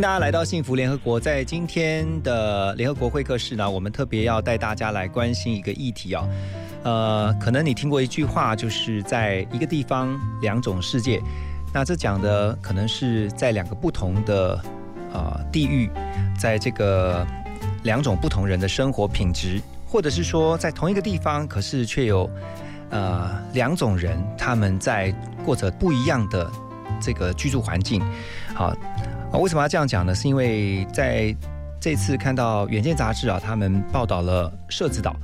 大家来到幸福联合国。在今天的联合国会客室呢，我们特别要带大家来关心一个议题哦。呃，可能你听过一句话，就是在一个地方两种世界。那这讲的可能是在两个不同的呃地域，在这个两种不同人的生活品质，或者是说在同一个地方，可是却有呃两种人他们在过着不一样的这个居住环境。好，啊为什么要这样讲呢？是因为在这次看到《远见》杂志啊，他们报道了社子岛。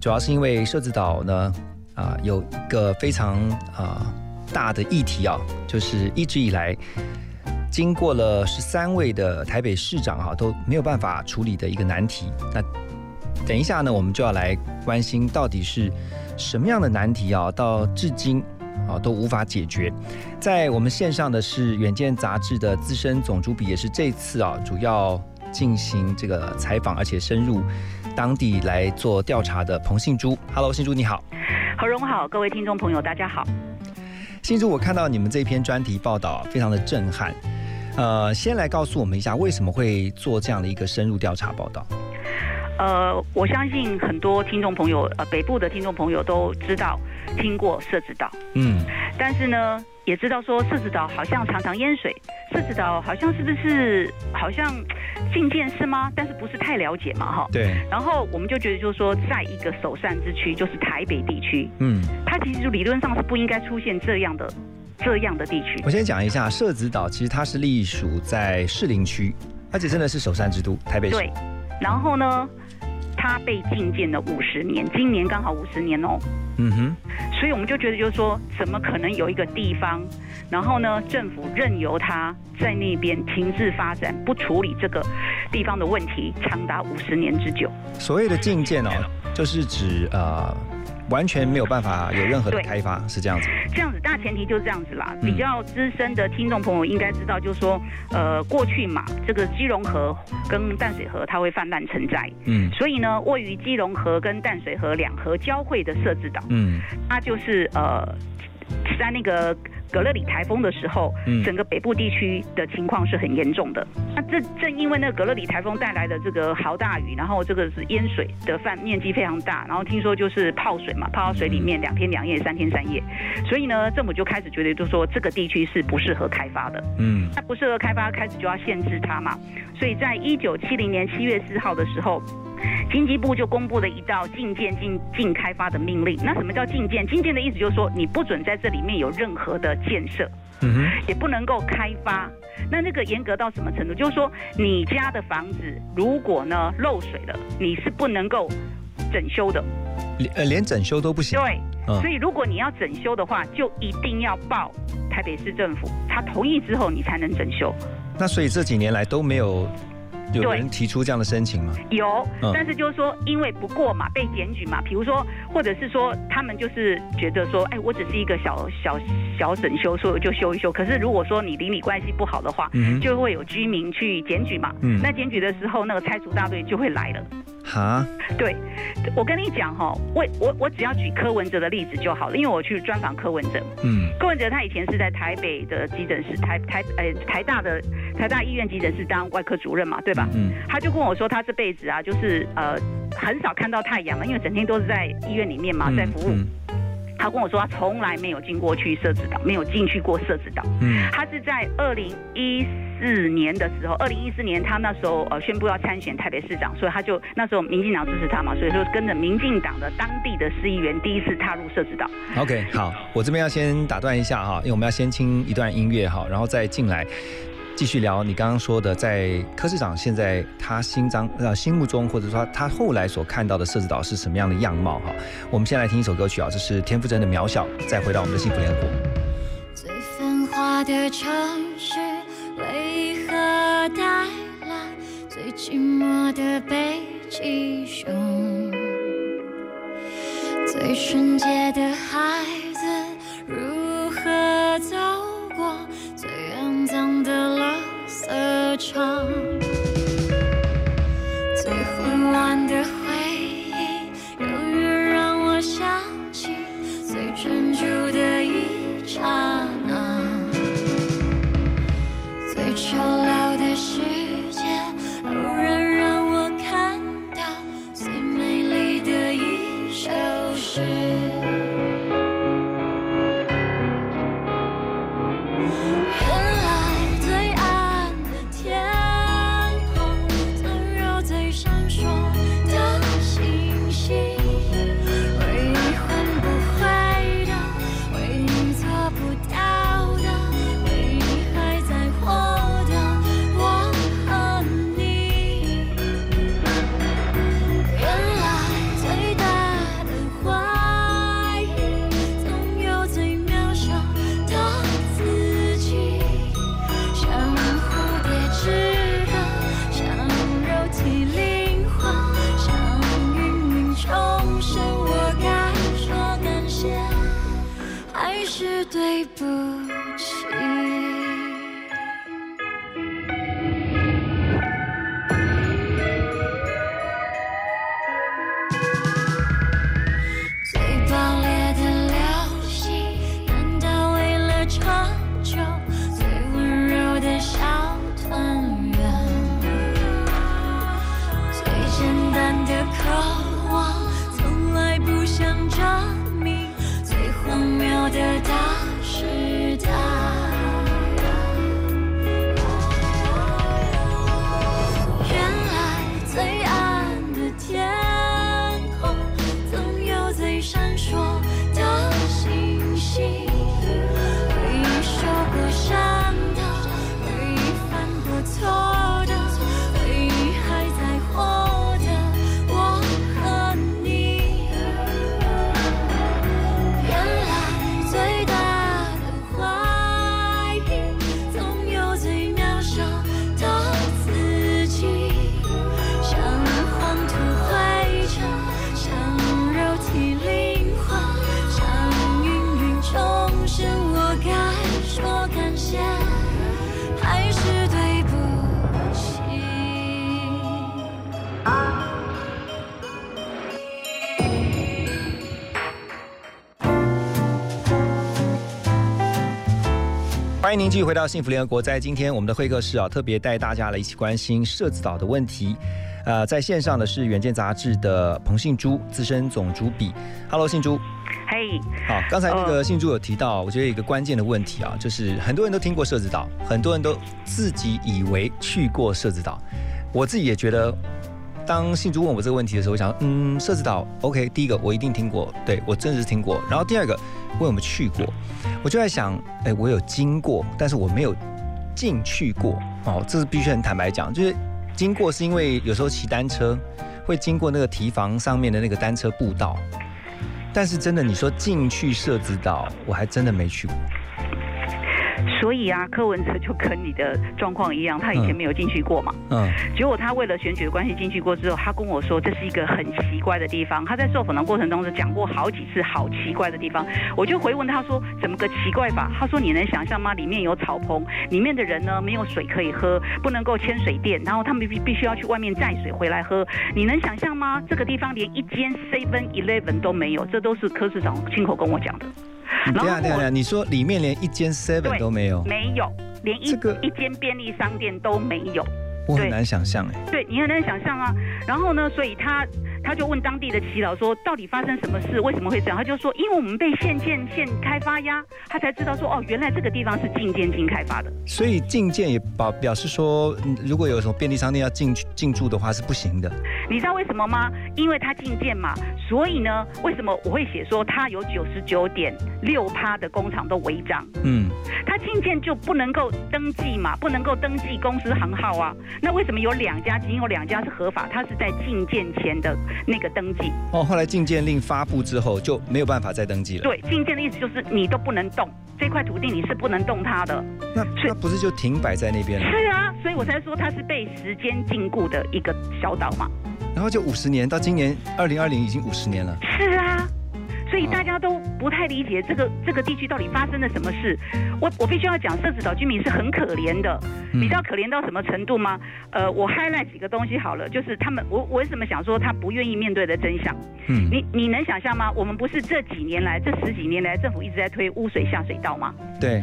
主要是因为社子岛呢，啊，有一个非常啊大的议题啊，就是一直以来经过了十三位的台北市长哈都没有办法处理的一个难题。那等一下呢，我们就要来关心到底是什么样的难题啊，到至今啊都无法解决。在我们线上的是《远见》杂志的资深总主笔，也是这次啊主要进行这个采访，而且深入。当地来做调查的彭信珠，Hello，信珠你好，何荣好，各位听众朋友大家好。信珠，我看到你们这篇专题报道非常的震撼，呃，先来告诉我们一下为什么会做这样的一个深入调查报道。呃，我相信很多听众朋友，呃，北部的听众朋友都知道听过社子岛，嗯，但是呢，也知道说社子岛好像常常淹水，社子岛好像是不是好像禁建是吗？但是不是太了解嘛，哈。对。然后我们就觉得就是说，在一个首善之区，就是台北地区，嗯，它其实就理论上是不应该出现这样的这样的地区。我先讲一下社子岛，其实它是隶属在士林区，而且真的是首善之都，台北市。对。然后呢？它被禁建了五十年，今年刚好五十年哦。嗯哼，所以我们就觉得，就是说，怎么可能有一个地方，然后呢，政府任由他在那边停滞发展，不处理这个地方的问题，长达五十年之久。所谓的禁建哦，就是指呃。完全没有办法有任何的开发，是这样子。这样子，大前提就是这样子啦。比较资深的听众朋友应该知道，就是说，呃，过去嘛，这个基隆河跟淡水河它会泛滥成灾，嗯，所以呢，位于基隆河跟淡水河两河交汇的设置岛，嗯，它就是呃，在那个。格勒里台风的时候，整个北部地区的情况是很严重的。那这正因为那个格勒里台风带来的这个豪大雨，然后这个是淹水的范面积非常大，然后听说就是泡水嘛，泡到水里面两天两夜、三天三夜，所以呢，政府就开始觉得，就说这个地区是不适合开发的。嗯，那不适合开发，开始就要限制它嘛。所以在一九七零年七月四号的时候。经济部就公布了一道禁建、禁禁开发的命令。那什么叫禁建？禁建的意思就是说，你不准在这里面有任何的建设，嗯哼，也不能够开发。那那个严格到什么程度？就是说，你家的房子如果呢漏水了，你是不能够整修的，连呃连整修都不行。对，所以如果你要整修的话，就一定要报台北市政府，他同意之后你才能整修。那所以这几年来都没有。有人提出这样的申请吗？有，但是就是说，因为不过嘛，被检举嘛，比如说，或者是说，他们就是觉得说，哎，我只是一个小小小整修，所以就修一修。可是如果说你邻里关系不好的话，就会有居民去检举嘛。那检举的时候，那个拆除大队就会来了。哈，对，我跟你讲哈，我我我只要举柯文哲的例子就好了，因为我去专访柯文哲。嗯，柯文哲他以前是在台北的急诊室，台台呃台大的台大医院急诊室当外科主任嘛，对吧？嗯，他就跟我说，他这辈子啊，就是呃很少看到太阳嘛，因为整天都是在医院里面嘛，在服务。他跟我说，他从来没有进过去设置岛，没有进去过设置岛。嗯，他是在二零一四年的时候，二零一四年他那时候呃宣布要参选台北市长，所以他就那时候民进党支持他嘛，所以说跟着民进党的当地的市议员第一次踏入设置岛。OK，好，我这边要先打断一下哈，因为我们要先听一段音乐哈，然后再进来。继续聊你刚刚说的，在柯市长现在他心脏呃心目中，或者说他后来所看到的设置岛是什么样的样貌哈？我们先来听一首歌曲啊，这是田馥甄的《渺小》，再回到我们的幸福联合国。最繁华的城市为何带来最寂寞的北极熊，最纯洁的孩子如何走过最远脏的垃圾场？最混乱的回忆，永远让我想起最专注的一刹继续回到幸福联合国。在今天我们的会客室啊，特别带大家来一起关心社子岛的问题。呃，在线上的是《远见》杂志的彭信珠资深总主笔。Hello，信珠。嘿，好，刚才那个信珠有提到，我觉得有一个关键的问题啊，就是很多人都听过社子岛，很多人都自己以为去过社子岛。我自己也觉得，当信珠问我这个问题的时候，我想，嗯，社子岛，OK，第一个我一定听过，对我真的是听过。然后第二个，我有没有去过？我就在想，哎，我有经过，但是我没有进去过。哦，这是必须很坦白讲，就是经过是因为有时候骑单车会经过那个堤防上面的那个单车步道，但是真的你说进去社子岛，我还真的没去过。所以啊，柯文哲就跟你的状况一样，他以前没有进去过嘛。嗯，结果他为了选举的关系进去过之后，他跟我说这是一个很奇怪的地方。他在受访的过程中是讲过好几次好奇怪的地方。我就回问他说怎么个奇怪法？他说你能想象吗？里面有草棚，里面的人呢没有水可以喝，不能够牵水电，然后他们必必须要去外面载水回来喝。你能想象吗？这个地方连一间 Seven Eleven 都没有，这都是柯市长亲口跟我讲的。等一下等一下等一下，你说里面连一间 Seven 都没有，没有，连一、这个一间便利商店都没有。我很难想象哎。对你很难想象啊。然后呢，所以他他就问当地的祈祷说，到底发生什么事？为什么会这样？他就说，因为我们被县建县开发呀，他才知道说，哦，原来这个地方是禁建禁开发的。所以禁建也表表示说，嗯如果有什么便利商店要进去进驻的话是不行的。你知道为什么吗？因为他禁建嘛，所以呢，为什么我会写说他有九十九点六趴的工厂都违章？嗯，他进建就不能够登记嘛，不能够登记公司行号啊。那为什么有两家，仅有两家是合法？他是在进建前的那个登记。哦，后来禁建令发布之后就没有办法再登记了。对，禁建的意思就是你都不能动，这块土地你是不能动它的。那那不是就停摆在那边了？是啊，所以我才说它是被时间禁锢的一个小岛嘛。然后就五十年，到今年二零二零已经五十年了。是啊。所以大家都不太理解这个这个地区到底发生了什么事。我我必须要讲，社子岛居民是很可怜的。你知道可怜到什么程度吗？呃，我 highlight 几个东西好了，就是他们，我我为什么想说他不愿意面对的真相？嗯，你你能想象吗？我们不是这几年来，这十几年来，政府一直在推污水下水道吗？对。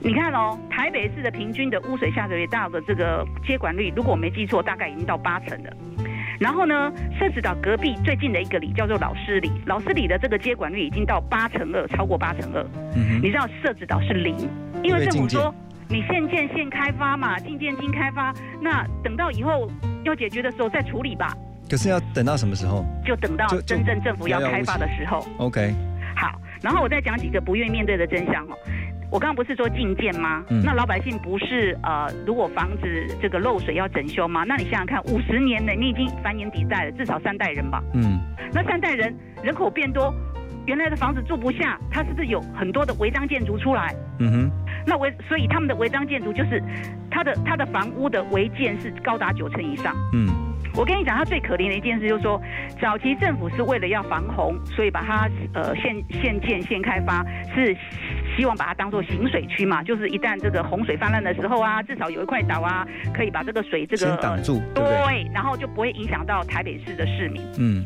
你看哦，台北市的平均的污水下水道的这个接管率，如果我没记错，大概已经到八成了。然后呢，社子岛隔壁最近的一个里叫做老师里，老师里的这个接管率已经到八成二，超过八成二。嗯你知道社子岛是零，因为政府说你现建现开发嘛，进建经开发，那等到以后要解决的时候再处理吧。可是要等到什么时候？就等到真正政府要开发的时候。OK。好，然后我再讲几个不愿意面对的真相哦。我刚刚不是说禁建吗？那老百姓不是呃，如果房子这个漏水要整修吗？那你想想看，五十年内你已经繁衍底代了，至少三代人吧。嗯。那三代人人口变多，原来的房子住不下，他是不是有很多的违章建筑出来？嗯哼。那违，所以他们的违章建筑就是，他的他的房屋的违建是高达九成以上。嗯。我跟你讲，他最可怜的一件事就是说，早期政府是为了要防洪，所以把它呃现现建现开发是。希望把它当做行水区嘛，就是一旦这个洪水泛滥的时候啊，至少有一块岛啊，可以把这个水这个挡住，对，然后就不会影响到台北市的市民。嗯。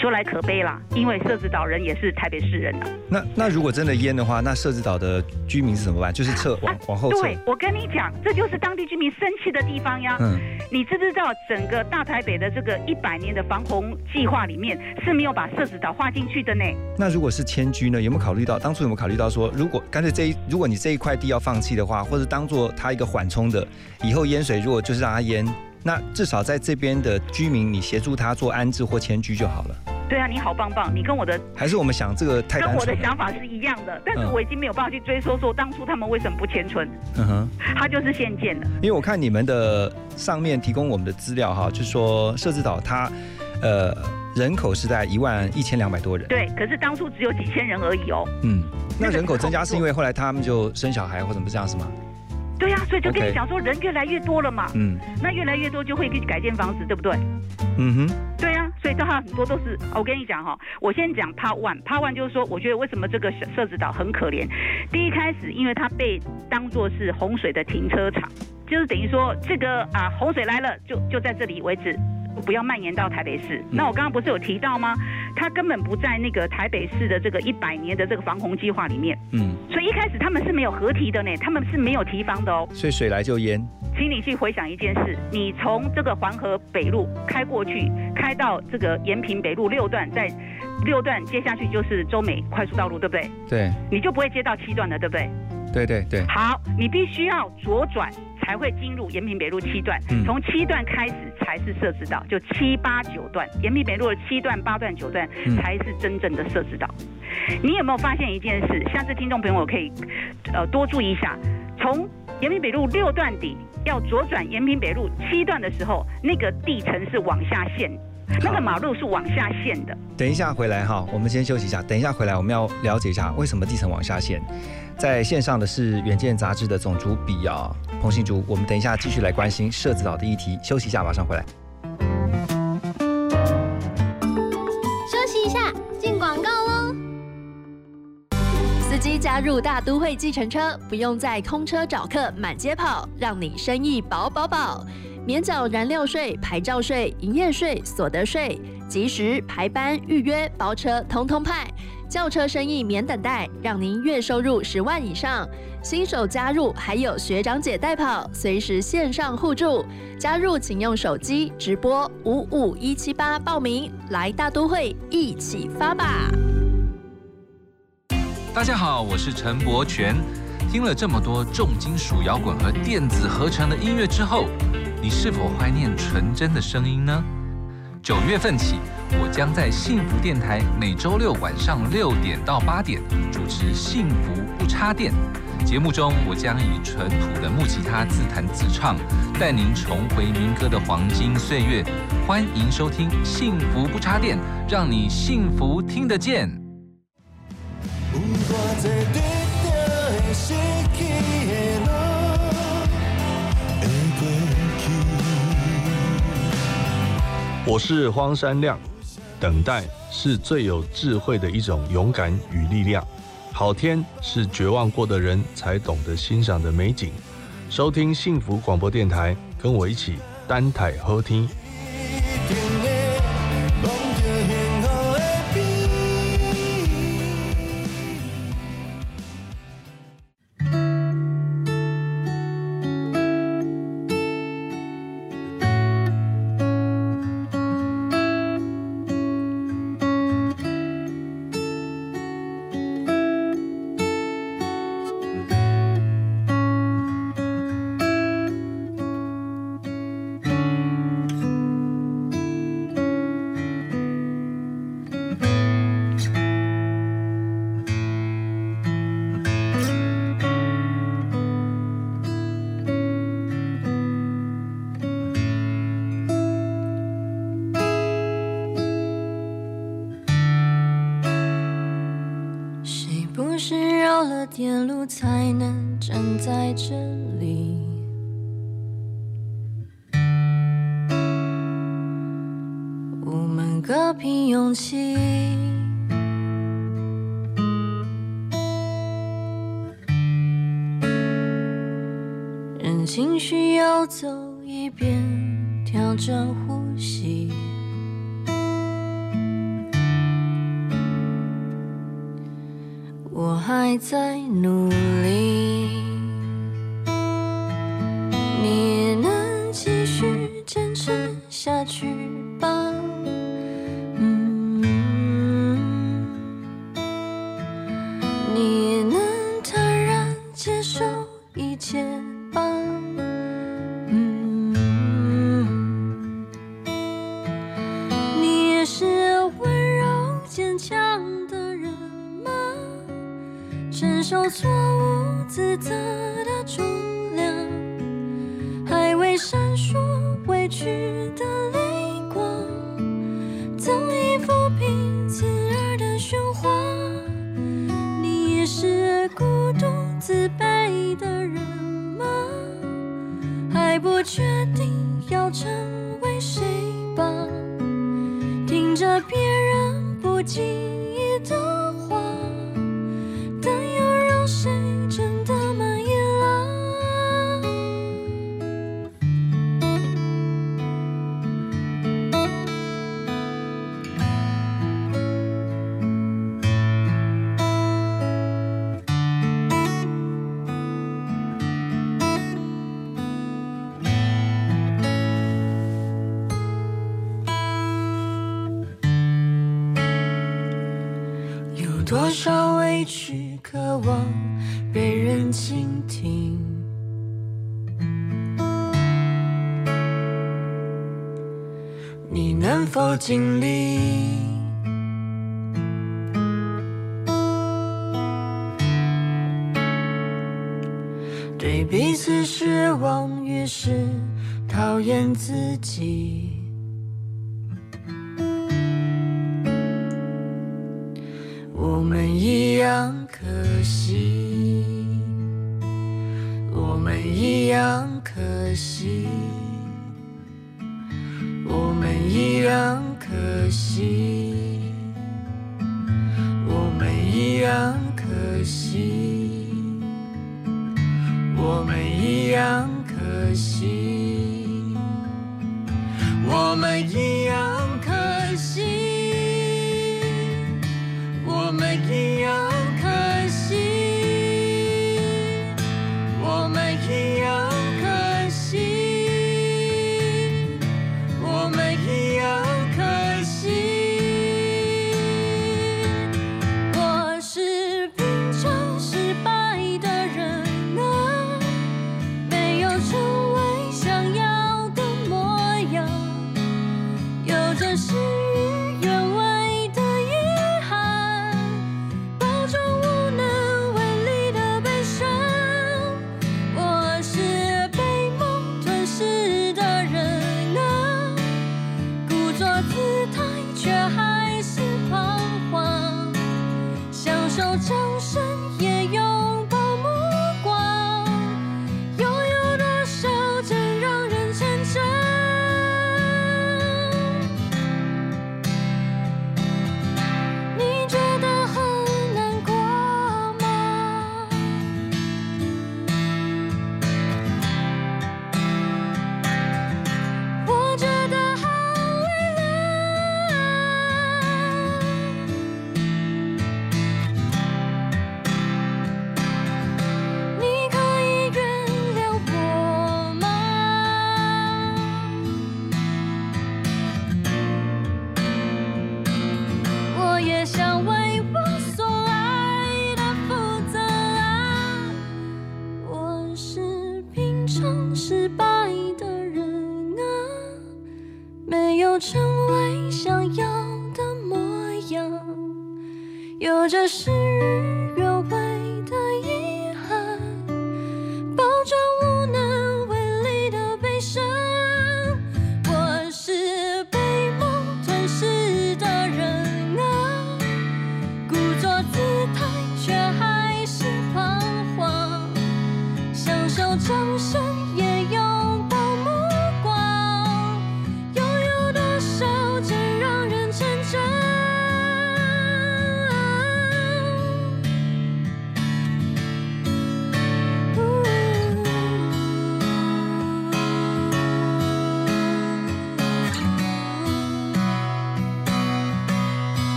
说来可悲啦，因为社子岛人也是台北市人啊。那那如果真的淹的话，那社子岛的居民是怎么办？就是撤往往后撤。对，我跟你讲，这就是当地居民生气的地方呀。嗯。你知不知道整个大台北的这个一百年的防洪计划里面是没有把社子岛划进去的呢？那如果是迁居呢？有没有考虑到当初有没有考虑到说，如果干脆这一如果你这一块地要放弃的话，或者当做它一个缓冲的，以后淹水如果就是让它淹。那至少在这边的居民，你协助他做安置或迁居就好了。对啊，你好棒棒，你跟我的还是我们想这个太跟我的想法是一样的，但是我已经没有办法去追溯说当初他们为什么不迁村。嗯哼，他就是现建的。因为我看你们的上面提供我们的资料哈，就是说设置岛它呃人口是在一万一千两百多人。对，可是当初只有几千人而已哦。嗯，那人口增加是因为后来他们就生小孩或怎么这样是吗？对呀，所以就跟你讲说，人越来越多了嘛，嗯，那越来越多就会去改建房子，对不对？嗯哼，对呀，所以它很多都是，我跟你讲哈，我先讲 Part One，Part One 就是说，我觉得为什么这个设置岛很可怜？第一开始，因为它被当作是洪水的停车场，就是等于说这个啊，洪水来了就就在这里为止。不要蔓延到台北市。那我刚刚不是有提到吗？它根本不在那个台北市的这个一百年的这个防洪计划里面。嗯。所以一开始他们是没有合体的呢，他们是没有提防的哦。所以水来就淹。请你去回想一件事：你从这个环河北路开过去，开到这个延平北路六段，在六段接下去就是中美快速道路，对不对？对。你就不会接到七段了，对不对？对对对。好，你必须要左转。才会进入延平北路七段，从七段开始才是设置岛，就七八九段，延平北路的七段、八段、九段才是真正的设置岛。你有没有发现一件事？下次听众朋友可以呃多注意一下，从延平北路六段底要左转延平北路七段的时候，那个地层是往下陷，那个马路是往下陷的。等一下回来哈，我们先休息一下。等一下回来，我们要了解一下为什么地层往下陷。在线上的是《远见》杂志的总主笔啊，彭信竹。我们等一下继续来关心社子岛的议题。休息一下，马上回来。休息一下，进广告喽。司机加入大都会计程车，不用在空车找客满街跑，让你生意饱饱饱。免缴燃料税、牌照税、营业税、所得税，及时排班预约包车，通通派。轿车生意免等待，让您月收入十万以上。新手加入还有学长姐带跑，随时线上互助。加入请用手机直播五五一七八报名，来大都会一起发吧！大家好，我是陈柏权。听了这么多重金属摇滚和电子合成的音乐之后，你是否怀念纯真的声音呢？九月份起。我将在幸福电台每周六晚上六点到八点主持《幸福不插电》节目中，我将以纯朴的木吉他自弹自唱，带您重回民歌的黄金岁月。欢迎收听《幸福不插电》，让你幸福听得见。我是荒山亮等待是最有智慧的一种勇敢与力量。好天是绝望过的人才懂得欣赏的美景。收听幸福广播电台跟我一起单台喝听。吃下去吧。可惜我们一样可惜我们一样可惜我们一样可惜我们一样可惜。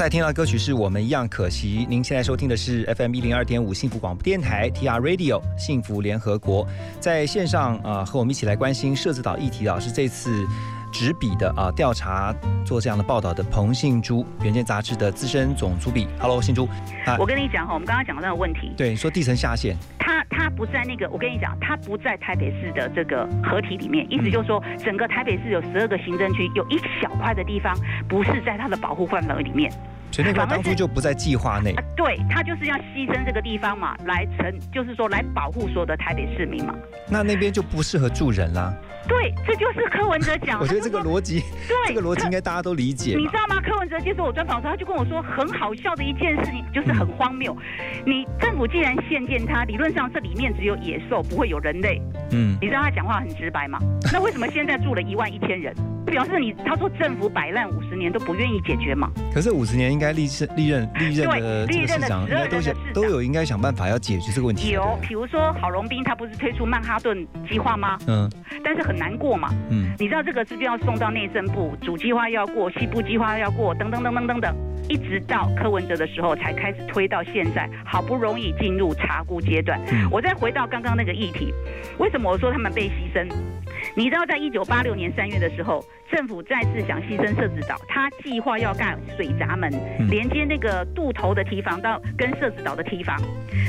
才听到的歌曲是我们一样可惜。您现在收听的是 FM 一零二点五幸福广播电台 TR Radio 幸福联合国，在线上啊、呃和我们一起来关心社子岛议题的是这次执笔的啊、调查做这样的报道的彭信珠，原件杂志的资深总主笔。Hello，信珠啊我，跟你讲哈，我们刚刚讲到那个问题，对，你说地层下陷，它它不在那个，我跟你讲，它不在台北市的这个合体里面，意思就是说，整个台北市有十二个行政区，有一小块的地方不是在它的保护范围里面。所以那块当初就不在计划内啊。，对，他就是要牺牲这个地方嘛，来成，就是说来保护所有的台北市民嘛。那那边就不适合住人啦。对，这就是柯文哲讲。我觉得这个逻辑，对这个逻辑应该大家都理解你知。道吗？柯文哲接受我专访的时候，他就跟我说，很好笑的一件事情，就是很荒谬。你政府既然限建它，理论上这里面只有野兽，不会有人类。嗯，你知道他讲话很直白吗？那为什么现在住了一万一千人？表示你他说政府摆烂五十年都不愿意解决嘛？可是五十年应该历任历任历任的对这个市长，应历任的12该都想都有应该想办法要解决这个问题。有比如说郝龙斌他不是推出曼哈顿计划吗？嗯但是很难过嘛。嗯，你知道这个是不是要送到内政部，主计划要过，西部计划要过，等等等等等等，一直到柯文哲的时候才开始推到现在，好不容易进入查估阶段。嗯我再回到刚刚那个议题，为什么我说他们被牺牲？你知道，在一九八六年三月的时候，政府再次想牺牲社子岛，他计划要盖水闸门，嗯连接那个渡头的堤防到跟社子岛的堤防。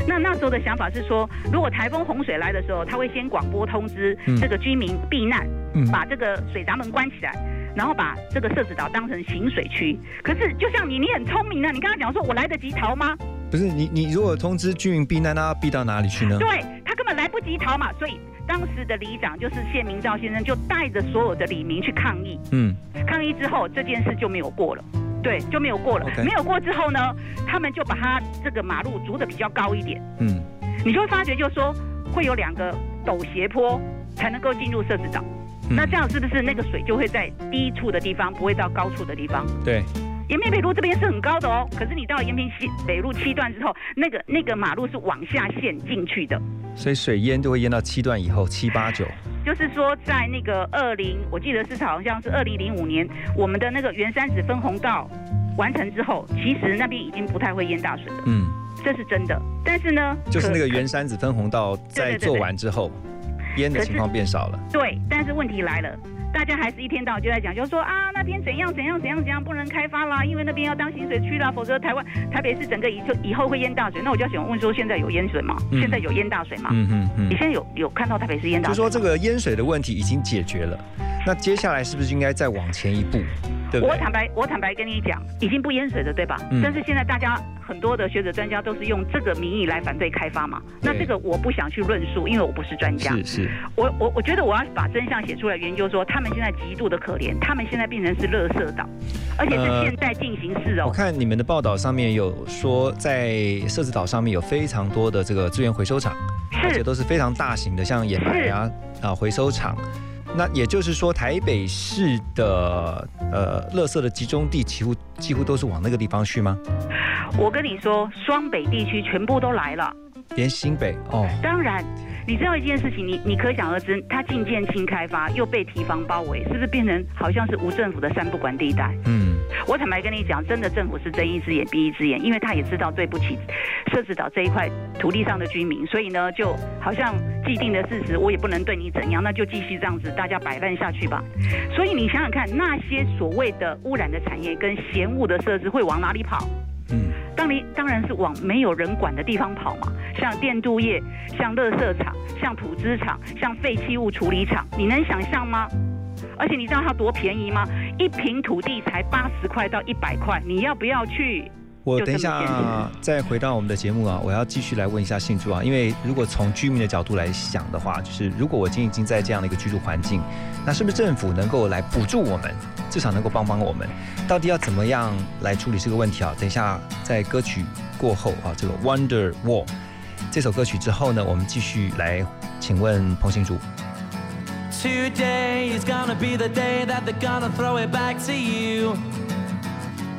那那时候的想法是说，如果台风洪水来的时候，他会先广播通知嗯这个居民避难，嗯把这个水闸门关起来。然后把这个社子岛当成行水区，可是就像你，你很聪明啊！你刚刚讲说，我来得及逃吗？不是你你如果通知居民避难，那要避到哪里去呢？对他根本来不及逃嘛，所以当时的里长就是谢明照先生，就带着所有的里民去抗议。嗯抗议之后，这件事就没有过了。对，就没有过了。没有过之后呢，他们就把它这个马路筑的比较高一点，嗯你就会发觉，就是说会有两个陡斜坡才能够进入社子岛。嗯那这样是不是那个水就会在低处的地方，不会到高处的地方？对，延平北路这边是很高的哦，可是你到了延平西北路七段之后，那个那个马路是往下陷进去的。所以水淹就会淹到七段以后，七八九。就是说，在那个二零，我记得是好像是二零零五年，我们的那个原山子分洪道完成之后，其实那边已经不太会淹大水了，嗯，这是真的。但是呢，就是那个可原山子分红道在做完之后，淹的情况变少了。对，但是问题来了，大家还是一天到晚就在讲，就说啊那边怎样怎样怎样怎样不能开发啦，因为那边要当新水区啦，否则台湾台北市整个以就以后会淹大水。那我就想问说，现在有淹水吗？嗯现在有淹大水吗？嗯嗯嗯你，现在有有看到台北市淹大水吗？就说这个淹水的问题已经解决了，那接下来是不是应该再往前一步，对不对？我坦白，我坦白跟你讲，已经不淹水了，对吧？嗯但是现在大家很多的学者专家都是用这个名义来反对开发嘛。那这个我不想去论述，因为我不是专家。是是，我我我觉得我要把真相写出来，研究说他们现在极度的可怜，他们现在变成是垃圾岛，而且是呃现在进行式哦。我看你们的报道上面有说，在社子岛上面有非常多的这个资源回收厂，而且都是非常大型的，像掩埋啊啊回收厂。那也就是说，台北市的呃，垃圾的集中地几乎几乎都是往那个地方去吗？我跟你说，双北地区全部都来了。连新北哦，当然，你知道一件事情，你你可想而知，它进建轻开发又被提防包围，是不是变成好像是无政府的三不管地带？嗯，我坦白跟你讲，真的政府是睁一只眼闭一只眼，因为他也知道对不起设置岛这一块土地上的居民，所以呢，就好像既定的事实，我也不能对你怎样，那就继续这样子，大家摆烂下去吧。所以你想想看，那些所谓的污染的产业跟嫌恶的设施会往哪里跑？嗯，当你当然是往没有人管的地方跑嘛，像电镀业、像垃圾场、像土资厂、像废弃物处理厂，你能想象吗？而且你知道它多便宜吗？一平土地才八十块到一百块，你要不要去？我等一下再回到我们的节目啊，我要继续来问一下信珠啊，因为如果从居民的角度来想的话，就是如果我今天已经在这样的一个居住环境，那是不是政府能够来补助我们，至少能够帮帮我们？到底要怎么样来处理这个问题啊？等一下在歌曲过后啊，这个《Wonder Wall》这首歌曲之后呢，我们继续来请问彭信珠。Today is gonna be the day that they're gonna throw it back to you.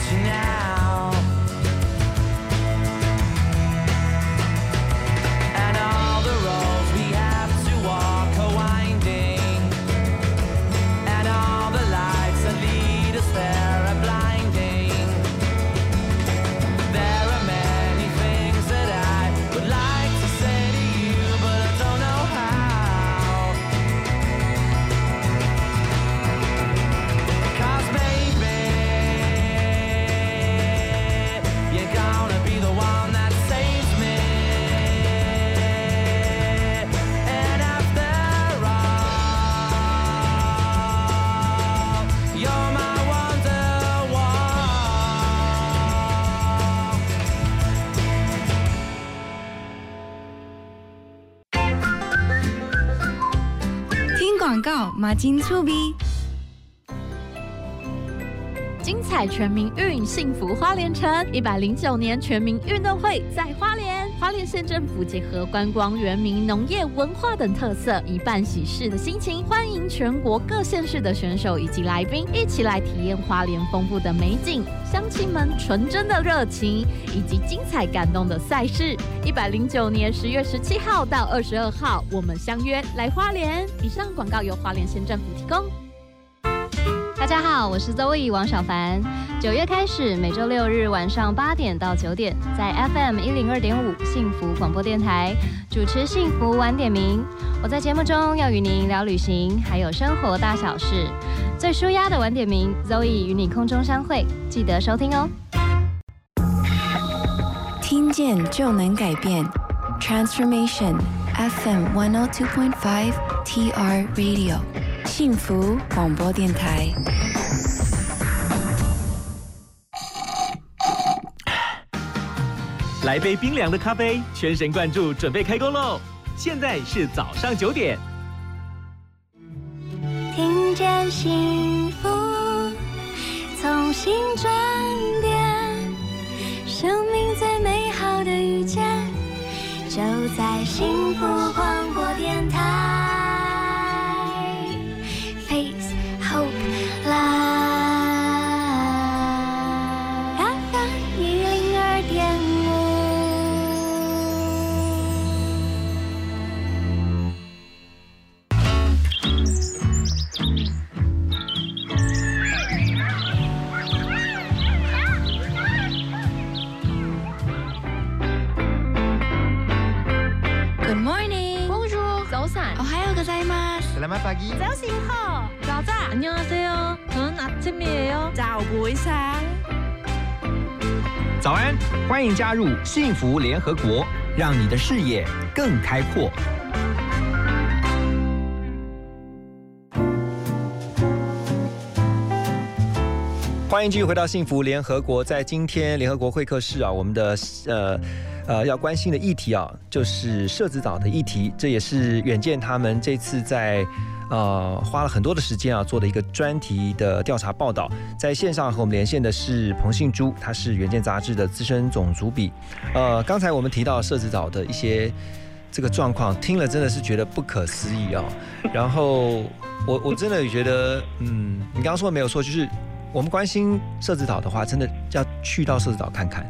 about now. 金醋逼。精彩全民运，幸福花莲城。一百零九年全民运动会在花莲，花莲县政府结合观光、原民、农业、文化等特色，以办喜事的心情，欢迎全国各县市的选手以及来宾一起来体验花莲丰富的美景、乡亲们纯真的热情，以及精彩感动的赛事。一百零九年十月十七号到二十二号，我们相约来花莲。以上广告由花莲县政府提供。大家好，我是 Zoe 王小凡。九月开始，每周六日晚上八点到九点，在 FM 一零二点五幸福广播电台主持幸福晚点名。我在节目中要与您聊旅行，还有生活大小事。最舒压的晚点名，Zoe 与你空中相会，记得收听哦。听见就能改变，Transformation FM 102.5 TR Radio 幸福广播电台。来杯冰凉的咖啡，全神贯注，准备开工喽！现在是早上九点。听见幸福，从心转在幸福广gozaimasu. Selamat pagi. 早醒好，早炸。 안녕하세요. 저는 아침이에요. 早不会sáng。早安，欢迎加入幸福联合国，让你的视野更开阔。欢迎继续回到幸福联合国。在今天联合国会客室啊，我们的呃呃要关心的议题啊，就是社子岛的议题。这也是远见他们这次在 呃花了很多的时间啊做的一个专题的调查报道。在线上和我们连线的是彭信珠，他是原件杂志的资深总主笔。呃，刚才我们提到社子岛的一些这个状况，听了真的是觉得不可思议啊。然后我我真的觉得，嗯，你刚刚说的没有错，就是。我们关心社子岛的话，真的要去到社子岛看看。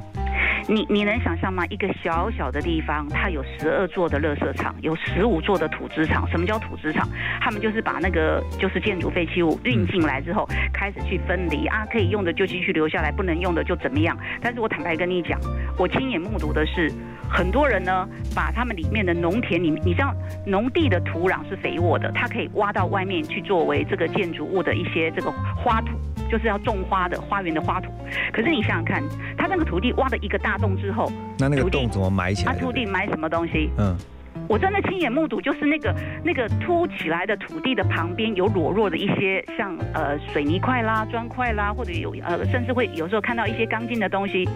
你你能想象吗？一个小小的地方，它有十二座的垃圾场，有十五座的土质场。什么叫土质场？他们就是把那个就是建筑废弃物运进来之后，开始去分离啊，可以用的就继续留下来，不能用的就怎么样。但是我坦白跟你讲，我亲眼目睹的是，很多人呢把他们里面的农田里，你知道农地的土壤是肥沃的，它可以挖到外面去作为这个建筑物的一些这个花土。就是要种花的花园的花土，可是你想想看，他那个土地挖了一个大洞之后，那那个洞怎么埋起来？他土地埋什么东西？嗯，我真的亲眼目睹，就是那个那个凸起来的土地的旁边有裸露的一些像呃水泥块啦、砖块啦，或者有呃甚至会有时候看到一些钢筋的东西。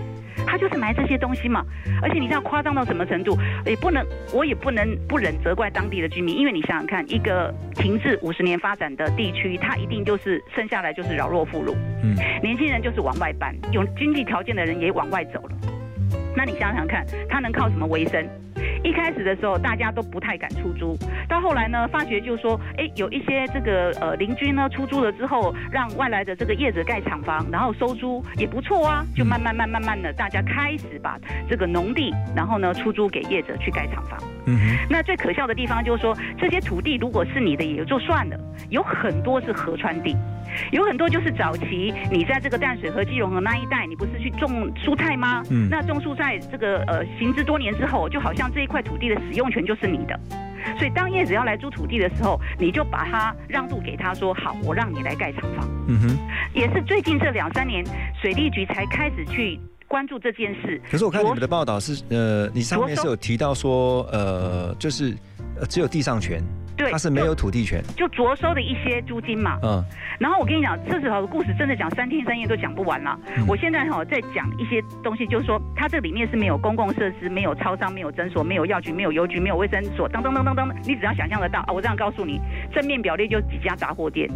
他就是埋这些东西嘛，而且你知道夸张到什么程度？也不能，我也不能不忍责怪当地的居民，因为你想想看，一个停滞五十年发展的地区，它一定就是剩下来就是老弱妇孺，嗯，年轻人就是往外搬，有经济条件的人也往外走了。那你想想看，他能靠什么为生？一开始的时候，大家都不太敢出租，到后来呢，发觉就说，哎，有一些这个呃邻居呢出租了之后，让外来的这个业者盖厂房，然后收租也不错啊，就慢慢慢慢慢的，大家开始把这个农地，然后呢出租给业者去盖厂房。嗯哼。那最可笑的地方就是说，这些土地如果是你的也就算了，有很多是河川地。有很多就是早期你在这个淡水河、基隆河那一带，你不是去种蔬菜吗？嗯。那种蔬菜这个呃行之多年之后，就好像这一块土地的使用权就是你的，所以当业主要来租土地的时候，你就把它让渡给他说好，我让你来盖厂房。嗯哼。也是最近这两三年，水利局才开始去关注这件事。可是我看你们的报道是呃，你上面是有提到说呃，就是呃只有地上权。对，他是没有土地权，就着收的一些租金嘛。嗯，然后我跟你讲，这时候的故事真的讲三天三夜都讲不完了。嗯、我现在哈在讲一些东西，就是说它这里面是没有公共设施，没有超商，没有诊所，没有药局，没有邮局，没有卫生所，噔噔噔噔噔，你只要想象得到啊，我这样告诉你，正面表列就几家杂货店，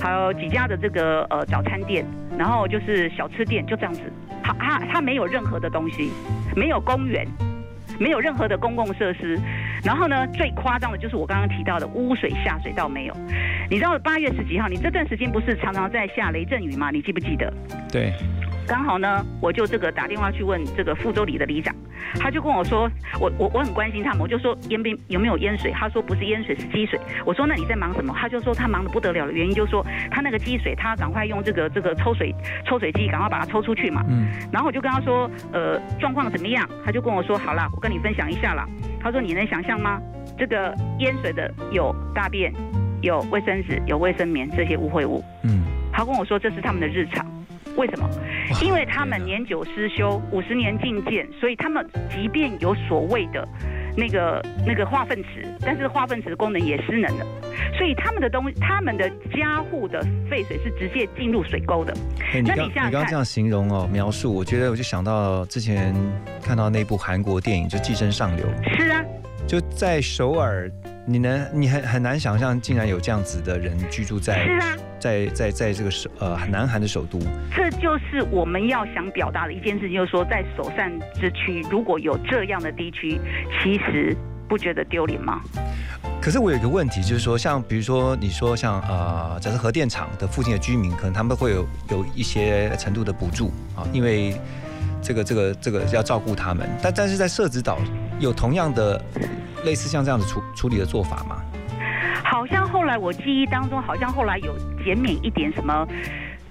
还有几家的这个呃早餐店，然后就是小吃店，就这样子。它它它没有任何的东西，没有公园。没有任何的公共设施，然后呢，最夸张的就是我刚刚提到的污水下水道没有。你知道八月十几号，你这段时间不是常常在下雷阵雨吗？你记不记得？对。刚好呢，我就这个打电话去问这个福州里的里长，他就跟我说，我我我很关心他们，我就说淹边有没有淹水？他说不是淹水是积水。我说那你在忙什么？他就说他忙得不得了的原因就是说他那个积水，他赶快用这个这个抽水抽水机赶快把它抽出去嘛。嗯。然后我就跟他说，呃，状况怎么样？他就跟我说，好啦，我跟你分享一下啦。他说你能想象吗？这个淹水的有大便、有卫生纸、有卫生棉这些污秽物。嗯。他跟我说这是他们的日常。为什么？因为他们年久失修，五十年进建，所以他们即便有所谓的那个那个化粪池，但是化粪池的功能也失能了，所以他们的东西，他们的家户的废水是直接进入水沟的。欸、你刚你刚刚这样形容哦，描述，我觉得我就想到之前看到那部韩国电影，就《寄生上流》。是啊，就在首尔，你能你很很难想象，竟然有这样子的人居住在。是啊。在在在这个首呃南韩的首都，这就是我们要想表达的一件事情，就是说在首善之区如果有这样的地区，其实不觉得丢脸吗？可是我有一个问题，就是说，像比如说你说像呃，假设核电厂的附近的居民，可能他们会有有一些程度的补助啊，因为这个这个这个要照顾他们，但但是在社子岛有同样的类似像这样子处处理的做法吗？好像后来我记忆当中，好像后来有减免一点什么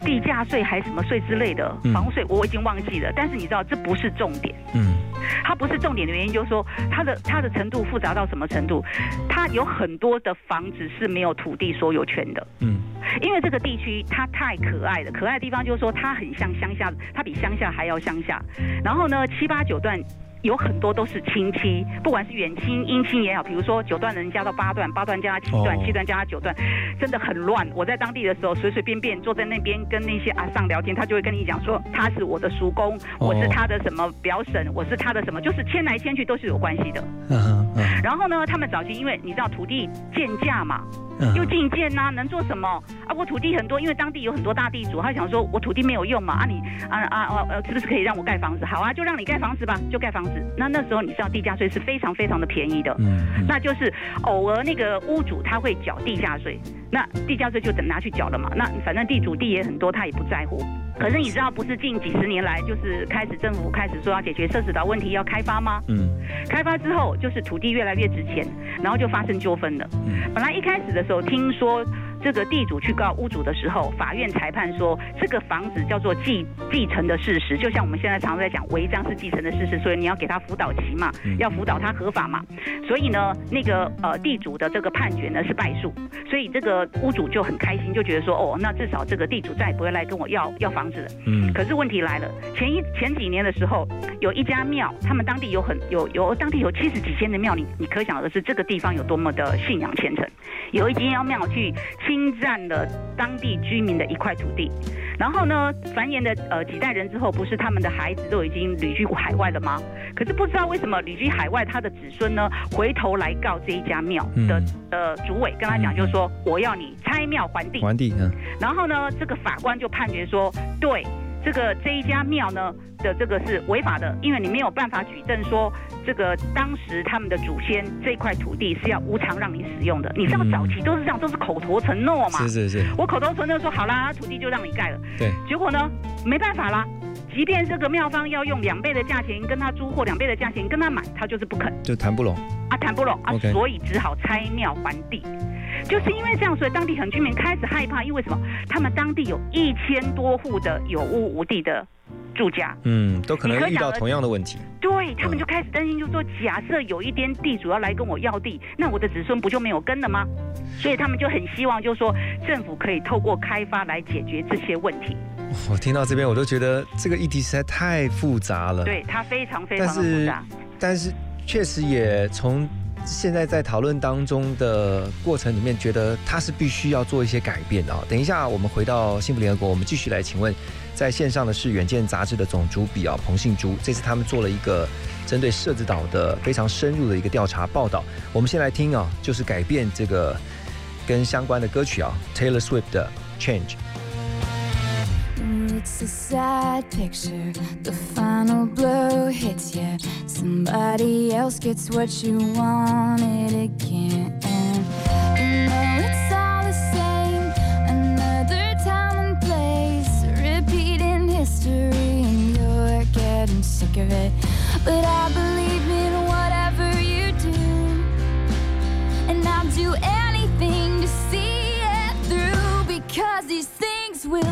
地价税还是什么税之类的嗯房屋税，我已经忘记了。但是你知道这不是重点，嗯它不是重点的原因，就是说它的它的程度复杂到什么程度？它有很多的房子是没有土地所有权的。嗯因为这个地区它太可爱了，可爱的地方就是说它很像乡下，它比乡下还要乡下。然后呢，七八九段。有很多都是亲戚，不管是远亲、姻亲也好，比如说九段的人加到八段，八段加到七段，哦七段加到九段，真的很乱。我在当地的时候，随随便便坐在那边跟那些阿上聊天，他就会跟你讲说他是我的叔公，我是他的什么表婶，我是他的什么，就是迁来迁去都是有关系的。嗯嗯然后呢，他们早期因为你知道土地建价嘛，嗯又进建呐、能做什么啊？我土地很多，因为当地有很多大地主，他想说我土地没有用嘛，啊你啊啊啊呃，是不是可以让我盖房子？好啊，就让你盖房子吧，就盖房子。那那时候你知道地价税是非常非常的便宜的，嗯嗯那就是偶尔那个屋主他会缴地价税，那地价税就等拿去缴了嘛。那反正地主地也很多，他也不在乎。可是你知道，不是近几十年来就是开始政府开始说要解决社子岛问题，要开发吗？嗯开发之后，就是土地越来越值钱，然后就发生纠纷了。嗯本来一开始的时候，听说这个地主去告屋主的时候，法院裁判说这个房子叫做继继承的事实，就像我们现在常常在讲违章是继承的事实，所以你要给他辅导期嘛，要辅导他合法嘛。所以呢，那个呃地主的这个判决呢是败诉，所以这个屋主就很开心，就觉得说哦，那至少这个地主再也不会来跟我要要房子了。嗯可是问题来了，前一前几年的时候，有一家庙，他们当地有很有有当地有七十几间的庙，你你可想而知这个地方有多么的信仰虔诚。有一间庙去侵占了当地居民的一块土地，然后呢，繁衍的呃几代人之后，不是他们的孩子都已经旅居海外了吗？可是不知道为什么旅居海外他的子孙呢，回头来告这一家庙的、嗯呃主委，跟他讲就是说，我要你拆庙还地。还地嗯然后呢，这个法官就判决说，对这个这一家庙呢的这个是违法的，因为你没有办法举证说这个当时他们的祖先这块土地是要无偿让你使用的。你知道嗯早期都是这样，都是口头承诺嘛。是是是我口头承诺说好啦，土地就让你盖了。对结果呢，没办法啦。即便这个庙方要用两倍的价钱跟他租或两倍的价钱跟他买，他就是不肯。就谈不拢。啊，谈不拢啊所以只好拆庙还地。就是因为这样，所以当地很居民开始害怕，因为什么？他们当地有一千多户的有屋无地的住家，嗯，都可能遇到同样的问题。对他们就开始担心，就说假设有一天地主要来跟我要地，那我的子孙不就没有根了吗？所以他们就很希望，就是说政府可以透过开发来解决这些问题。我听到这边，我都觉得这个议题实在太复杂了。对，它非常非常的复杂。但是确实也从现在在讨论当中的过程里面，觉得它是必须要做一些改变的啊。等一下我们回到幸福联合国，我们继续来请问，在线上的是《远见》杂志的总主笔啊 彭信珠，这次他们做了一个针对社子岛的非常深入的一个调查报道。我们先来听啊，就是改变这个跟相关的歌曲啊，Taylor Swift 的 Change。It's a sad picture. The final blow hits you. Somebody else gets what you wanted again. You know it's all the same. Another time and place. Repeating history, and you're getting sick of it. But I believe in whatever you do. And I'll do anything to see it through because these things will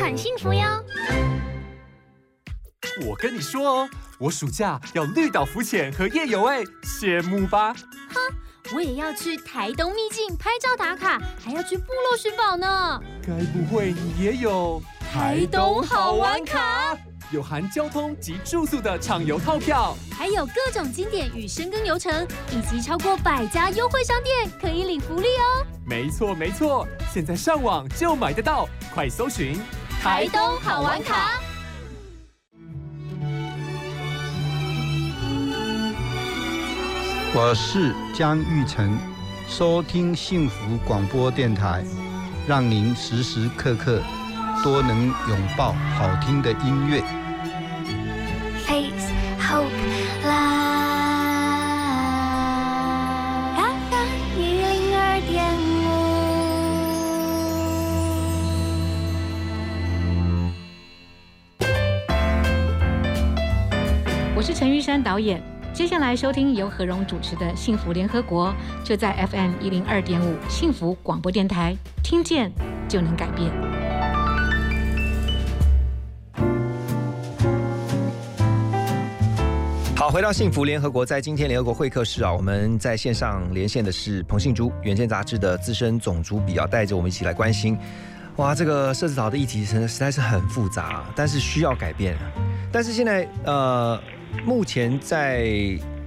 很幸福哟。我跟你说哦，我暑假要绿岛浮潜和夜游哎，羡慕吧？哼我也要去台东秘境拍照打卡，还要去部落寻宝呢。该不会你也有台东好玩卡？有含交通及住宿的畅游套票，还有各种经典与深耕游程，以及超过百家优惠商店可以领福利哦。没错没错，现在上网就买得到，快搜寻台东好玩卡。我是江玉成，收听幸福广播电台，让您时时刻刻都能拥抱好听的音乐。Face Hope Live FM 一零二点我是陈玉山导演。接下来收听由何荣主持的《幸福联合国》，就在 FM 一零二点五幸福广播电台，听见就能改变。好，回到幸福联合国，在今天联合国会客室啊，我们在线上连线的是彭信珠，《远见》杂志的资深总主笔啊，带着我们一起来关心。哇，这个社子岛的议题实实在是很复杂，但是需要改变。但是现在呃。目前在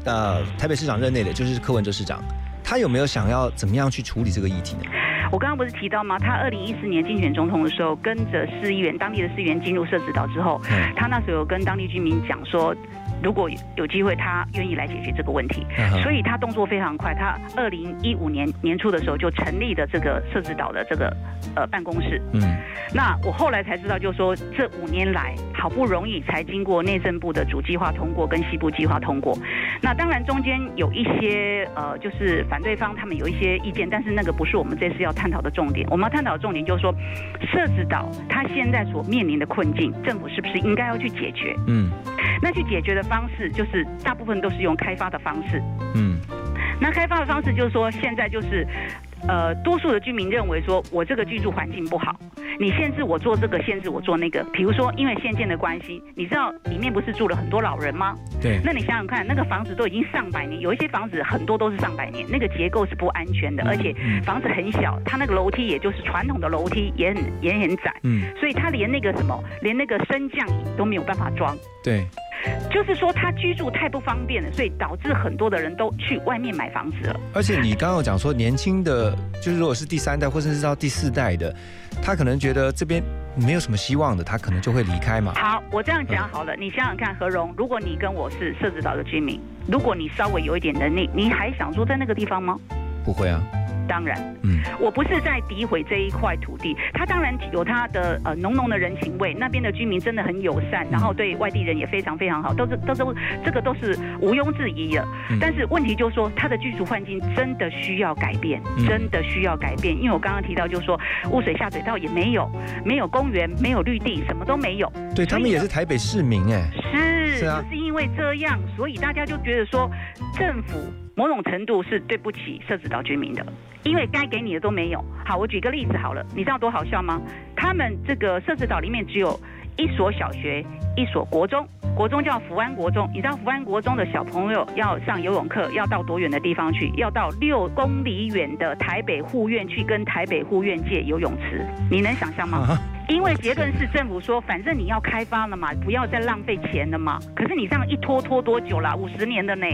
呃台北市长任内的就是柯文哲市长，他有没有想要怎么样去处理这个议题呢？我刚刚不是提到吗？他二零一四年竞选总统的时候，跟着市议员当地的市议员进入社子岛之后，他那时候有跟当地居民讲说。如果有机会，他愿意来解决这个问题，所以他动作非常快。他二零一五年年初的时候就成立了这个设置岛的这个呃办公室。嗯，那我后来才知道，就是说这五年来好不容易才经过内政部的主计划通过跟西部计划通过。那当然中间有一些呃，就是反对方他们有一些意见，但是那个不是我们这次要探讨的重点。我们要探讨的重点就是说，设置岛它现在所面临的困境，政府是不是应该要去解决？嗯，那去解决的方式就是大部分都是用开发的方式。嗯，那开发的方式就是说，现在就是。呃，多数的居民认为说，我这个居住环境不好，你限制我做这个，限制我做那个。比如说，因为现建的关系，你知道里面不是住了很多老人吗？对。那你想想看，那个房子都已经上百年，有一些房子很多都是上百年，那个结构是不安全的，而且房子很小，它那个楼梯也就是传统的楼梯，也很也很窄。嗯。所以它连那个什么，连那个升降椅都没有办法装。对。就是说，他居住太不方便了，所以导致很多的人都去外面买房子了。而且你刚刚讲说，年轻的，就是如果是第三代或者是到第四代的，他可能觉得这边没有什么希望的，他可能就会离开嘛。好，我这样讲好了，你想想看，何荣，如果你跟我是社子岛的居民，如果你稍微有一点能力，你还想住在那个地方吗？不会啊。当然，嗯，我不是在诋毁这一块土地，它当然有它的呃浓浓的人情味，那边的居民真的很友善，然后对外地人也非常非常好，都是都都这个都是毋庸置疑的。但是问题就是说，它的居住环境真的需要改变，真的需要改变。因为我刚刚提到，就是说污水下水道也没有，没有公园，没有绿地，什么都没有。对他们也是台北市民哎，是，就是因为这样，所以大家就觉得说政府。某种程度是对不起社子岛居民的，因为该给你的都没有。好，我举个例子好了，你知道多好笑吗？他们这个社子岛里面只有一所小学，一所国中，国中叫福安国中。你知道福安国中的小朋友要上游泳课，要到多远的地方去？要到六公里远的台北护院去跟台北护院借游泳池，你能想象吗？因为结论是政府说，反正你要开发了嘛，不要再浪费钱了嘛。可是你这样一拖拖多久了？五十年的呢？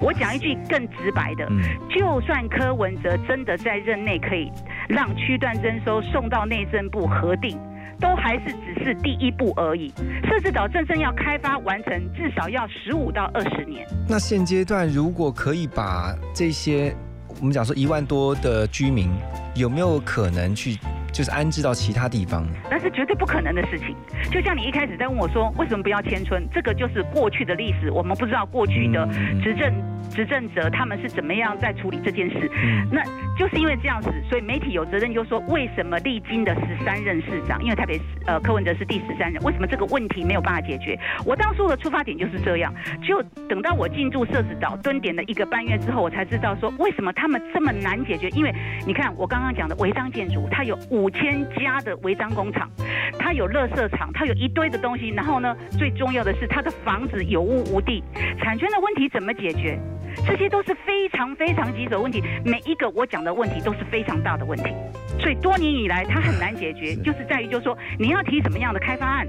我讲一句更直白的，就算柯文哲真的在任内可以让区段征收送到内政部核定，都还是只是第一步而已。社子岛真正要开发完成，至少要十五到二十年。那现阶段如果可以把这些，我们讲说一万多的居民，有没有可能去？就是安置到其他地方，那是绝对不可能的事情。就像你一开始在问我说，为什么不要迁村？这个就是过去的历史，我们不知道过去的执政执政者他们是怎么样在处理这件事。那就是因为这样子，所以媒体有责任就说，为什么历经的十三任市长，因为台北市呃柯文哲是第十三任，为什么这个问题没有办法解决？我当初的出发点就是这样，就等到我进驻社子岛蹲点的一个半月之后，我才知道说为什么他们这么难解决。因为你看我刚刚讲的违章建筑，它有五千家的违章工厂，它有垃圾场，它有一堆的东西，然后呢，最重要的是它的房子有屋无地，产权的问题怎么解决？这些都是非常非常棘手的问题，每一个我讲的问题都是非常大的问题，所以多年以来它很难解决，就是在于就是说你要提什么样的开发案，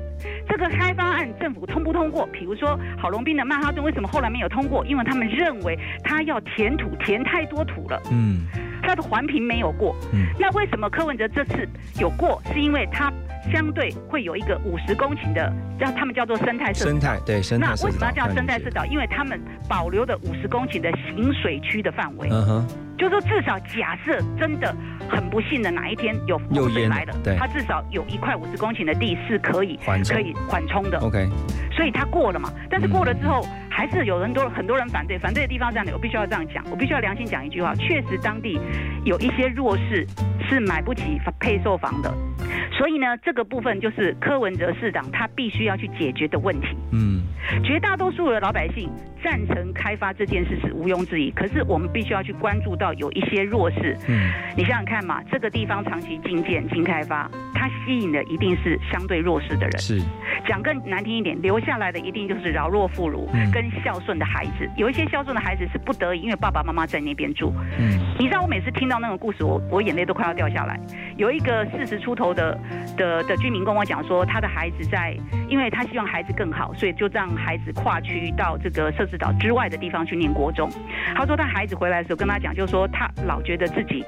这个开发案政府通不通过？比如说郝龙斌的曼哈顿为什么后来没有通过？因为他们认为他要填土，填太多土了。嗯，他的环评没有过。嗯，那为什么柯文哲这次有过？是因为他相对会有一个五十公顷的，叫他们叫做生态社生态对生态那为什么要叫生态社岛？因为他们保留的五十公顷的行水区的范围。嗯哼，就说至少假设真的很不幸的哪一天有洪水来了，对它至少有一块五十公顷的地是可以缓可以缓冲的。OK，所以他过了嘛。但是过了之后，还是有人多很多人反对，反对的地方是这样的，我必须要这样讲，我必须要良心讲一句话，确实当地有一些弱势是买不起配售房的，所以呢，这个部分就是柯文哲市长他必须要去解决的问题。嗯，绝大多数的老百姓赞成开发这件事是毋庸置疑，可是我们必须要去关注到有一些弱势。嗯，你想想看嘛，这个地方长期禁建、禁开发，它吸引的一定是相对弱势的人。是，讲更难听一点，留下来的一定就是饶弱妇孺嗯跟孝顺的孩子。有一些孝顺的孩子是不得已，因为爸爸妈妈在那边住。嗯，你知道我每次听到那种故事，我我眼泪都快要掉下来。有一个四十出头的的的居民跟我讲说，他的孩子在，因为他希望孩子更好，所以就让孩子跨区到这个社子岛之外的地方去念国中。他说他孩子回来的时候跟他讲，就是说他老觉得自己。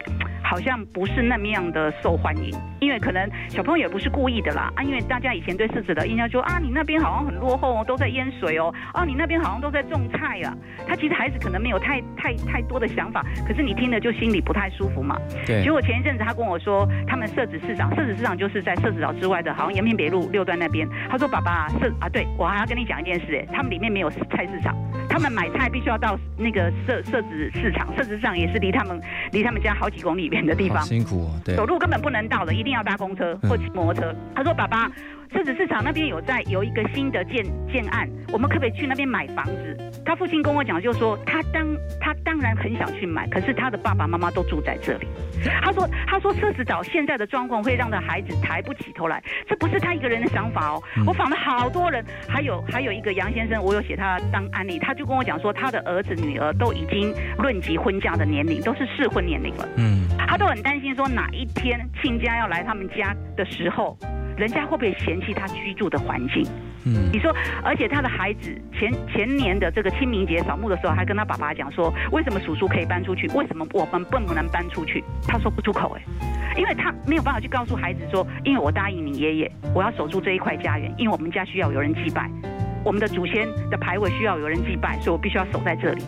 好像不是那么样的受欢迎，因为可能小朋友也不是故意的啦啊，因为大家以前对社子的印象说啊，你那边好像很落后哦，都在淹水哦，啊，你那边好像都在种菜啊。他其实孩子可能没有太太太多的想法，可是你听了就心里不太舒服嘛。对结果前一阵子他跟我说，他们社子市场，社子市场就是在社子岛之外的，好像延平北路六段那边。他说爸爸社啊，对我还要跟你讲一件事，哎，他们里面没有菜市场，他们买菜必须要到那个社社子市场，社子市场也是离他们离他们家好几公里远的地方。辛苦哦，对，走路根本不能到的，一定要搭公车或骑摩托车。他说：“爸爸，社子市场那边有在有一个新的建建案，我们可不可以去那边买房子？”他父亲跟我讲，就说他当他当然很想去买，可是他的爸爸妈妈都住在这里。他说：“他说社子岛现在的状况会让他孩子抬不起头来，这不是他一个人的想法哦。嗯我访了好多人，还有还有一个杨先生，我有写他当案例，他就跟我讲说，他的儿子女儿都已经论及婚嫁的年龄，都是适婚年龄了。嗯，他都很担心说哪一天亲家要来他们家的时候，人家会不会嫌弃他居住的环境？嗯你说，而且他的孩子前前年的这个清明节扫墓的时候，还跟他爸爸讲说，为什么叔叔可以搬出去，为什么我们不能搬出去？他说不出口哎、因为他没有办法去告诉孩子说，因为我答应你爷爷，我要守住这一块家园，因为我们家需要有人祭拜，我们的祖先的牌位需要有人祭拜，所以我必须要守在这里。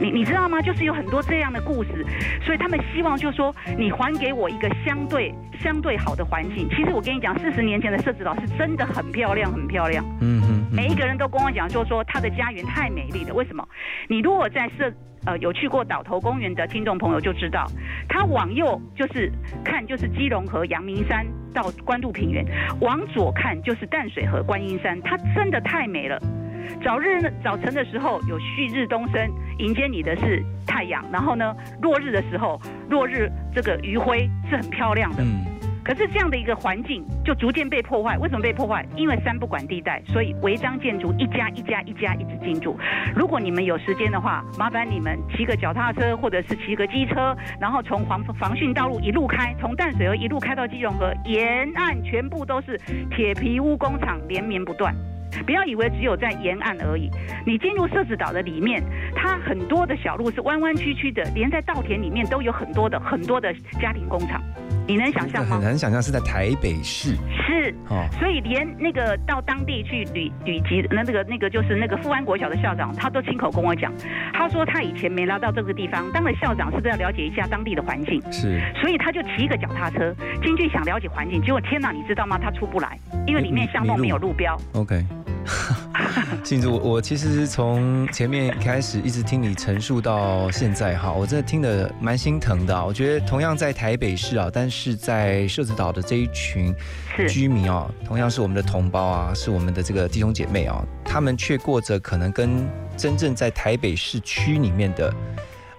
你你知道吗？就是有很多这样的故事，所以他们希望就是说，你还给我一个相对相对好的环境。其实我跟你讲，四十年前的社子岛是真的很漂亮，很漂亮。嗯嗯，每一个人都跟我讲，就是说他的家园太美丽了。为什么？你如果在社呃有去过岛头公园的听众朋友就知道，他往右就是看就是基隆河、阳明山到关渡平原，往左看就是淡水河、观音山，它真的太美了。早日呢早晨的时候有旭日东升，迎接你的是太阳，然后呢落日的时候，落日这个余晖是很漂亮的。嗯可是这样的一个环境就逐渐被破坏，为什么被破坏？因为三不管地带，所以违章建筑一家一家一家一直进驻。如果你们有时间的话，麻烦你们骑个脚踏车或者是骑个机车，然后从防防汛道路一路开，从淡水河一路开到基隆河，沿岸全部都是铁皮屋工厂连绵不断。不要以为只有在沿岸而已，你进入社子岛的里面，它很多的小路是弯弯曲曲的，连在稻田里面都有很多的很多的家庭工厂，你能想象吗很？难想象是在台北市是，哦，所以连那个到当地去旅旅籍，那那个那个就是那个富安国小的校长，他都亲口跟我讲，他说他以前没来到这个地方，当了校长是不是要了解一下当地的环境？是所以他就骑一个脚踏车进去想了解环境，结果天哪，你知道吗？他出不来，因为里面巷弄没有路标。OK，信主，我其实从前面开始一直听你陈述到现在哈，我真的听得蛮心疼的啊。我觉得同样在台北市啊，但是在社子岛的这一群居民啊，同样是我们的同胞啊，是我们的这个弟兄姐妹啊，他们却过着可能跟真正在台北市区里面的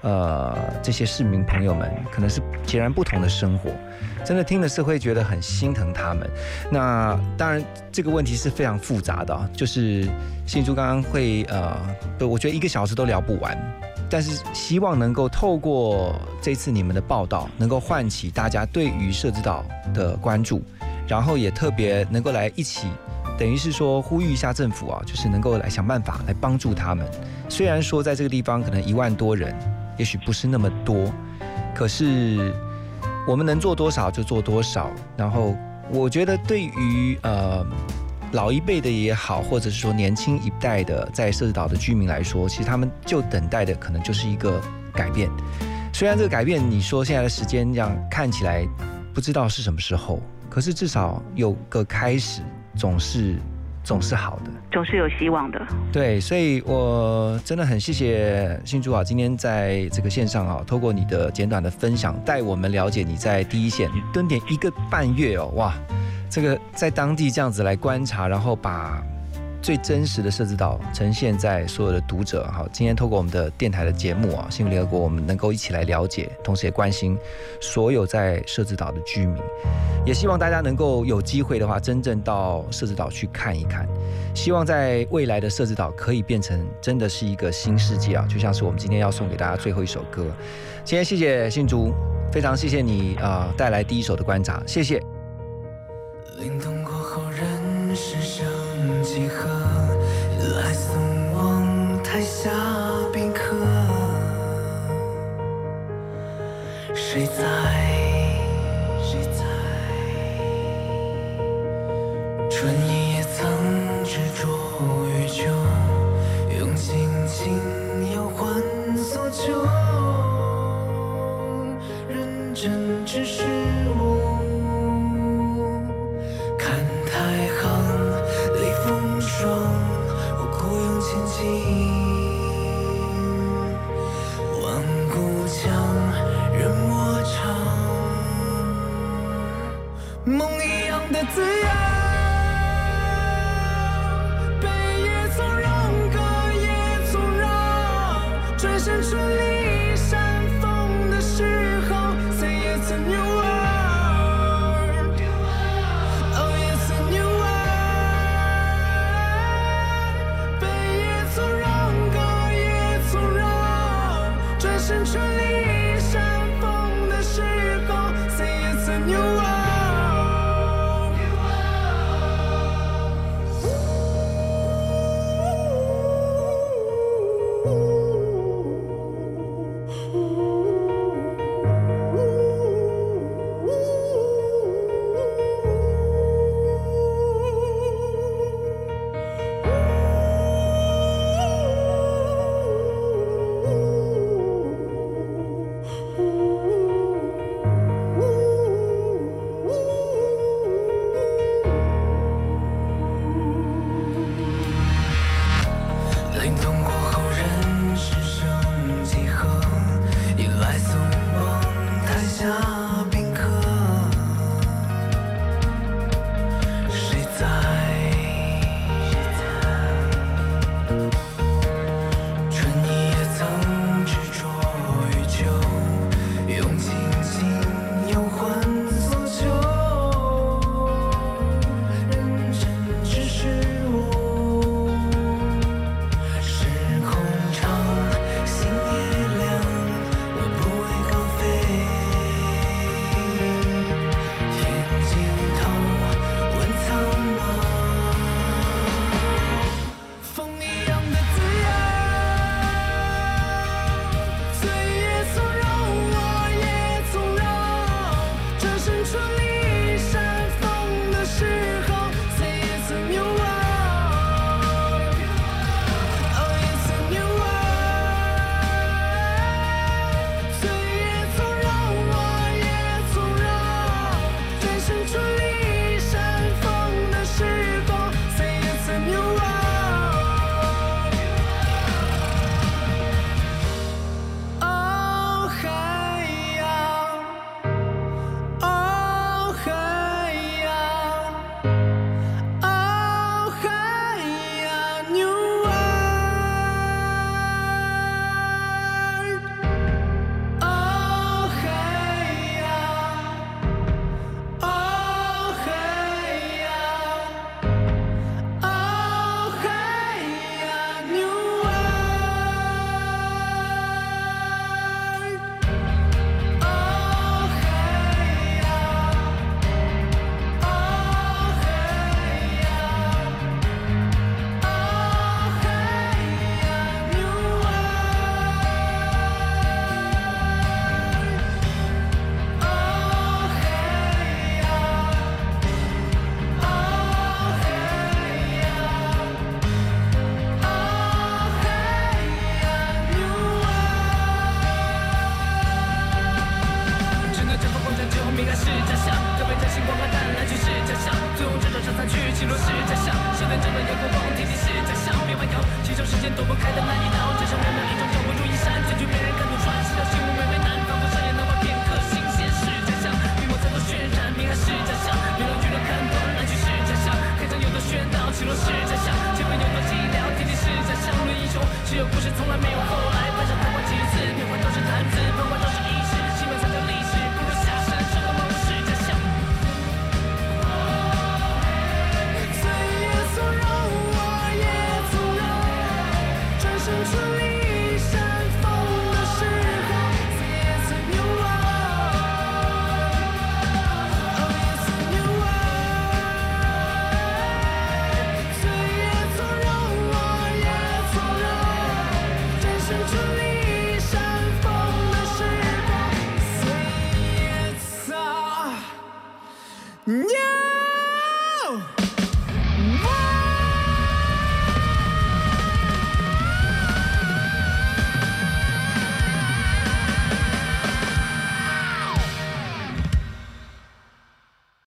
呃这些市民朋友们，可能是截然不同的生活。真的听了是会觉得很心疼他们。那当然，这个问题是非常复杂的啊。就是信珠刚刚会呃，我觉得一个小时都聊不完。但是希望能够透过这次你们的报道，能够唤起大家对于社子岛的关注，然后也特别能够来一起，等于是说呼吁一下政府啊，就是能够来想办法来帮助他们。虽然说在这个地方可能一万多人，也许不是那么多，可是。我们能做多少就做多少，然后我觉得对于呃老一辈的也好，或者是说年轻一代的在社子岛的居民来说，其实他们就等待的可能就是一个改变。虽然这个改变，你说现在的时间这样看起来不知道是什么时候，可是至少有个开始，总是。总是好的，总是有希望的。对，所以我真的很谢谢新竹啊，今天在这个线上啊，透过你的简短的分享，带我们了解你在第一线蹲点一个半月哦，哇，这个在当地这样子来观察，然后把。最真实的设置岛呈现在所有的读者。好，今天透过我们的电台的节目啊，幸福联合国，我们能够一起来了解，同时也关心所有在设置岛的居民。也希望大家能够有机会的话，真正到设置岛去看一看。希望在未来的设置岛可以变成真的是一个新世界啊，就像是我们今天要送给大家最后一首歌。今天谢谢信竹，非常谢谢你啊带来第一首的观察，谢谢。几何？来送往台下宾客。谁在？